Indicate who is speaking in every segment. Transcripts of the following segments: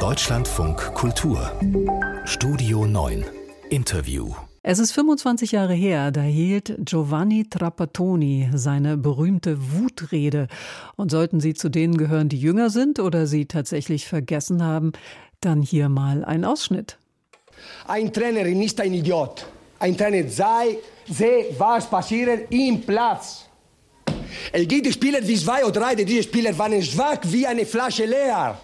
Speaker 1: Deutschlandfunk Kultur Studio 9 Interview
Speaker 2: es ist 25 Jahre her, da hielt Giovanni Trapattoni seine berühmte Wutrede. Und sollten Sie zu denen gehören, die jünger sind oder sie tatsächlich vergessen haben, dann hier mal ein Ausschnitt.
Speaker 3: Ein Trainer ist nicht ein Idiot. Ein Trainer sei, sehe, was passiert im Platz. Es gibt Spieler wie zwei oder drei, diese Spieler waren schwach wie eine Flasche leer.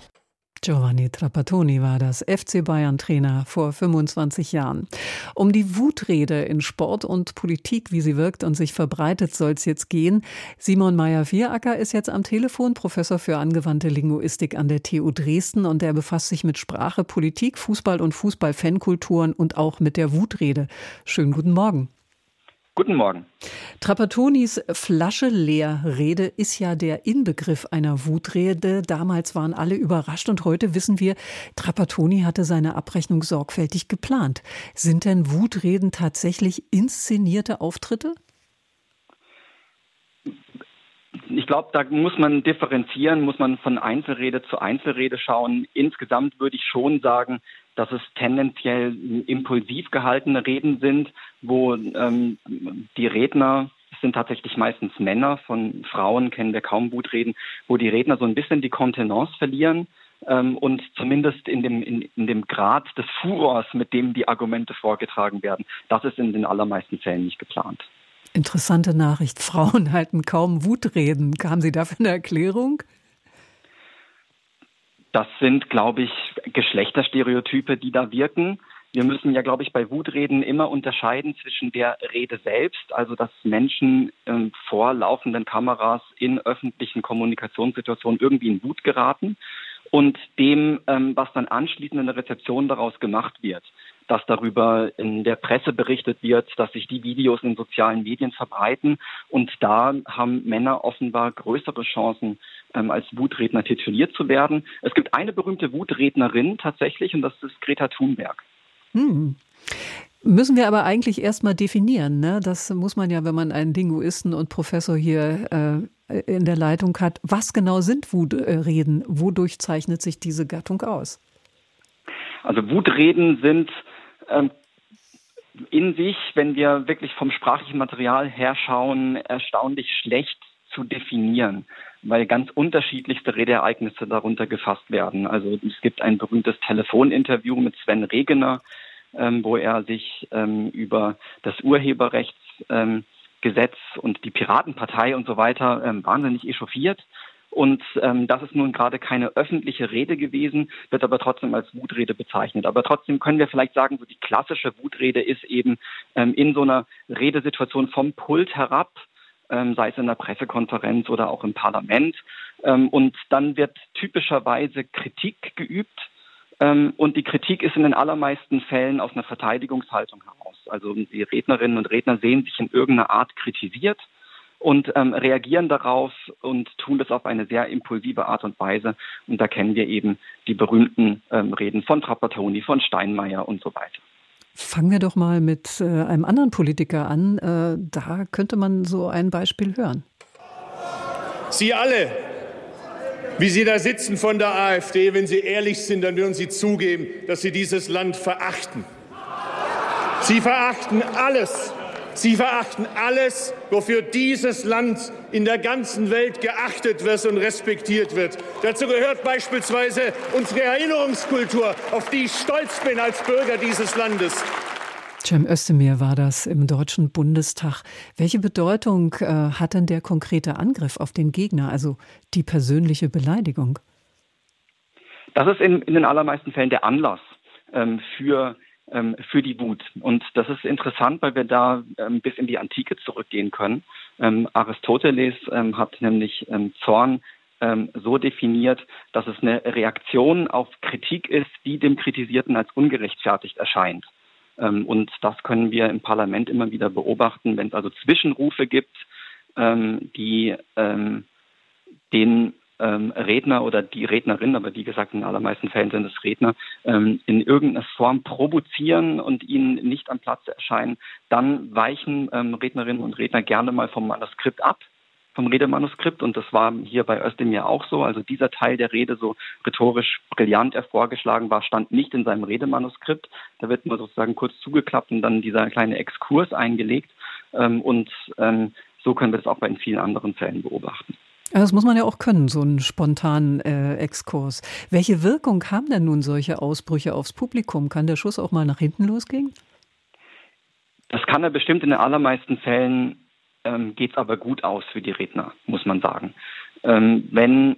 Speaker 2: Giovanni Trapattoni war das FC Bayern Trainer vor 25 Jahren. Um die Wutrede in Sport und Politik, wie sie wirkt und sich verbreitet, soll es jetzt gehen. Simon Meyer-Vieracker ist jetzt am Telefon, Professor für angewandte Linguistik an der TU Dresden und er befasst sich mit Sprache, Politik, Fußball und Fußball-Fankulturen und auch mit der Wutrede. Schönen guten Morgen.
Speaker 4: Guten Morgen.
Speaker 2: Trapattonis Flasche leer Rede ist ja der Inbegriff einer Wutrede. Damals waren alle überrascht und heute wissen wir, Trapattoni hatte seine Abrechnung sorgfältig geplant. Sind denn Wutreden tatsächlich inszenierte Auftritte?
Speaker 4: Ich glaube, da muss man differenzieren, muss man von Einzelrede zu Einzelrede schauen. Insgesamt würde ich schon sagen, dass es tendenziell impulsiv gehaltene Reden sind, wo ähm, die Redner es sind tatsächlich meistens Männer, von Frauen kennen wir kaum Wutreden, wo die Redner so ein bisschen die Kontenance verlieren ähm, und zumindest in dem, in, in dem Grad des Furors, mit dem die Argumente vorgetragen werden, das ist in den allermeisten Fällen nicht geplant.
Speaker 2: Interessante Nachricht. Frauen halten kaum Wutreden. Haben Sie dafür eine Erklärung?
Speaker 4: Das sind, glaube ich, Geschlechterstereotype, die da wirken. Wir müssen ja, glaube ich, bei Wutreden immer unterscheiden zwischen der Rede selbst, also dass Menschen ähm, vor laufenden Kameras in öffentlichen Kommunikationssituationen irgendwie in Wut geraten und dem, ähm, was dann anschließend in der Rezeption daraus gemacht wird dass darüber in der Presse berichtet wird, dass sich die Videos in sozialen Medien verbreiten. Und da haben Männer offenbar größere Chancen, ähm, als Wutredner tituliert zu werden. Es gibt eine berühmte Wutrednerin tatsächlich, und das ist Greta Thunberg.
Speaker 2: Hm. Müssen wir aber eigentlich erstmal definieren. Ne? Das muss man ja, wenn man einen Linguisten und Professor hier äh, in der Leitung hat. Was genau sind Wutreden? Wodurch zeichnet sich diese Gattung aus?
Speaker 4: Also Wutreden sind ähm, in sich, wenn wir wirklich vom sprachlichen Material her schauen, erstaunlich schlecht zu definieren, weil ganz unterschiedlichste Redeereignisse darunter gefasst werden. Also es gibt ein berühmtes Telefoninterview mit Sven Regener, ähm, wo er sich ähm, über das Urheberrechtsgesetz ähm, und die Piratenpartei und so weiter ähm, wahnsinnig echauffiert. Und ähm, das ist nun gerade keine öffentliche Rede gewesen, wird aber trotzdem als Wutrede bezeichnet. Aber trotzdem können wir vielleicht sagen, so die klassische Wutrede ist eben ähm, in so einer Redesituation vom Pult herab, sei es in der Pressekonferenz oder auch im Parlament. Ähm, und dann wird typischerweise Kritik geübt. Ähm, und die Kritik ist in den allermeisten Fällen aus einer Verteidigungshaltung heraus. Also die Rednerinnen und Redner sehen sich in irgendeiner Art kritisiert und ähm, reagieren darauf und tun das auf eine sehr impulsive Art und Weise. Und da kennen wir eben die berühmten ähm, Reden von Trapattoni, von Steinmeier und so weiter.
Speaker 2: Fangen wir doch mal mit äh, einem anderen Politiker an. Äh, da könnte man so ein Beispiel hören.
Speaker 5: Sie alle, wie Sie da sitzen von der AfD, wenn Sie ehrlich sind, dann würden Sie zugeben, dass Sie dieses Land verachten. Sie verachten alles, Sie verachten alles, wofür dieses Land in der ganzen Welt geachtet wird und respektiert wird. Dazu gehört beispielsweise unsere Erinnerungskultur, auf die ich stolz bin als Bürger dieses Landes.
Speaker 2: Cem Özdemir war das im Deutschen Bundestag. Welche Bedeutung äh, hat denn der konkrete Angriff auf den Gegner, also die persönliche Beleidigung?
Speaker 4: Das ist in, in den allermeisten Fällen der Anlass ähm, für für die Wut. Und das ist interessant, weil wir da ähm, bis in die Antike zurückgehen können. Ähm, Aristoteles ähm, hat nämlich ähm, Zorn ähm, so definiert, dass es eine Reaktion auf Kritik ist, die dem Kritisierten als ungerechtfertigt erscheint. und das können wir im Parlament immer wieder beobachten, wenn es also Zwischenrufe gibt, die den ähm, Redner oder die Rednerin, aber wie gesagt, in den allermeisten Fällen sind es Redner, ähm, in irgendeiner Form provozieren und ihnen nicht am Platz erscheinen, dann weichen ähm, Rednerinnen und Redner gerne mal vom Manuskript ab vom Redemanuskript und das war hier bei Özdemir auch so. Also dieser Teil der Rede, so rhetorisch brillant er vorgeschlagen war, stand nicht in seinem Redemanuskript. Da wird nur sozusagen kurz zugeklappt und dann dieser kleine Exkurs eingelegt. Ähm, und ähm, so können wir das auch bei vielen anderen Fällen beobachten.
Speaker 2: Das muss man ja auch können, so einen spontanen äh, Exkurs. Welche Wirkung haben denn nun solche Ausbrüche aufs Publikum? Kann der Schuss auch mal nach hinten losgehen?
Speaker 4: Das kann er bestimmt in den allermeisten Fällen ähm, geht es aber gut aus für die Redner, muss man sagen. Ähm, wenn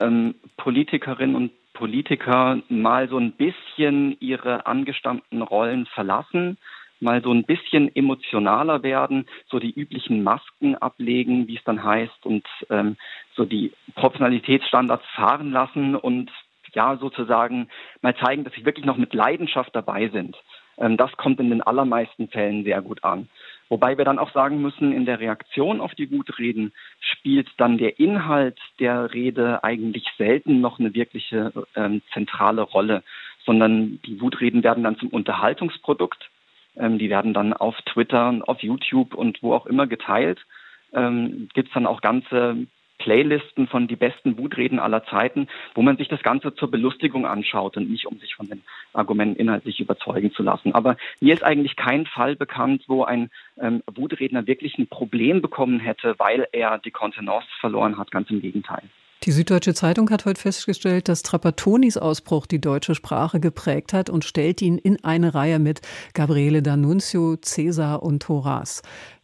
Speaker 4: ähm, Politikerinnen und Politiker mal so ein bisschen ihre angestammten Rollen verlassen, mal so ein bisschen emotionaler werden, so die üblichen Masken ablegen, wie es dann heißt, und ähm, so die Professionalitätsstandards fahren lassen und ja sozusagen mal zeigen, dass sie wirklich noch mit Leidenschaft dabei sind. Ähm, das kommt in den allermeisten Fällen sehr gut an. Wobei wir dann auch sagen müssen, in der Reaktion auf die Wutreden spielt dann der Inhalt der Rede eigentlich selten noch eine wirkliche ähm, zentrale Rolle, sondern die Wutreden werden dann zum Unterhaltungsprodukt. Ähm, die werden dann auf Twitter, auf YouTube und wo auch immer geteilt. Ähm, Gibt es dann auch ganze Playlisten von die besten Wutreden aller Zeiten, wo man sich das Ganze zur Belustigung anschaut und nicht um sich von den Argumenten inhaltlich überzeugen zu lassen. Aber mir ist eigentlich kein Fall bekannt, wo ein ähm, Wutredner wirklich ein Problem bekommen hätte, weil er die Kontenance verloren hat. Ganz im Gegenteil.
Speaker 2: Die Süddeutsche Zeitung hat heute festgestellt, dass Trapattoni's Ausbruch die deutsche Sprache geprägt hat und stellt ihn in eine Reihe mit Gabriele D'Annunzio, Cäsar und Horace.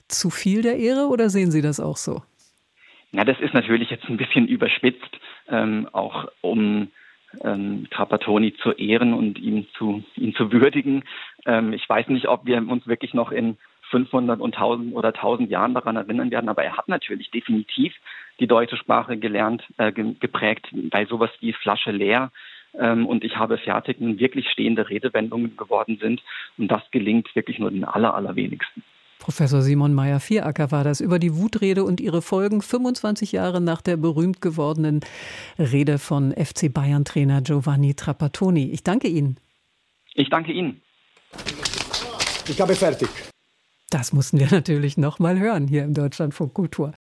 Speaker 2: Zu viel der Ehre oder sehen Sie das auch so?
Speaker 4: Ja, das ist natürlich jetzt ein bisschen überspitzt, ähm, auch um ähm, Trapattoni zu ehren und ihn zu, ihn zu würdigen. Ähm, ich weiß nicht, ob wir uns wirklich noch in 500 und 1000 oder 1000 Jahren daran erinnern werden, aber er hat natürlich definitiv die deutsche Sprache gelernt, äh, geprägt, weil sowas wie Flasche leer ähm, und ich habe fertig wirklich stehende Redewendungen geworden sind und das gelingt wirklich nur den aller, allerwenigsten.
Speaker 2: Professor Simon Meyer-Vieracker war das über die Wutrede und ihre Folgen 25 Jahre nach der berühmt gewordenen Rede von FC Bayern-Trainer Giovanni Trapattoni. Ich danke Ihnen.
Speaker 4: Ich danke Ihnen.
Speaker 3: Ich habe fertig.
Speaker 2: Das mussten wir natürlich noch mal hören hier im Deutschlandfunk Kultur.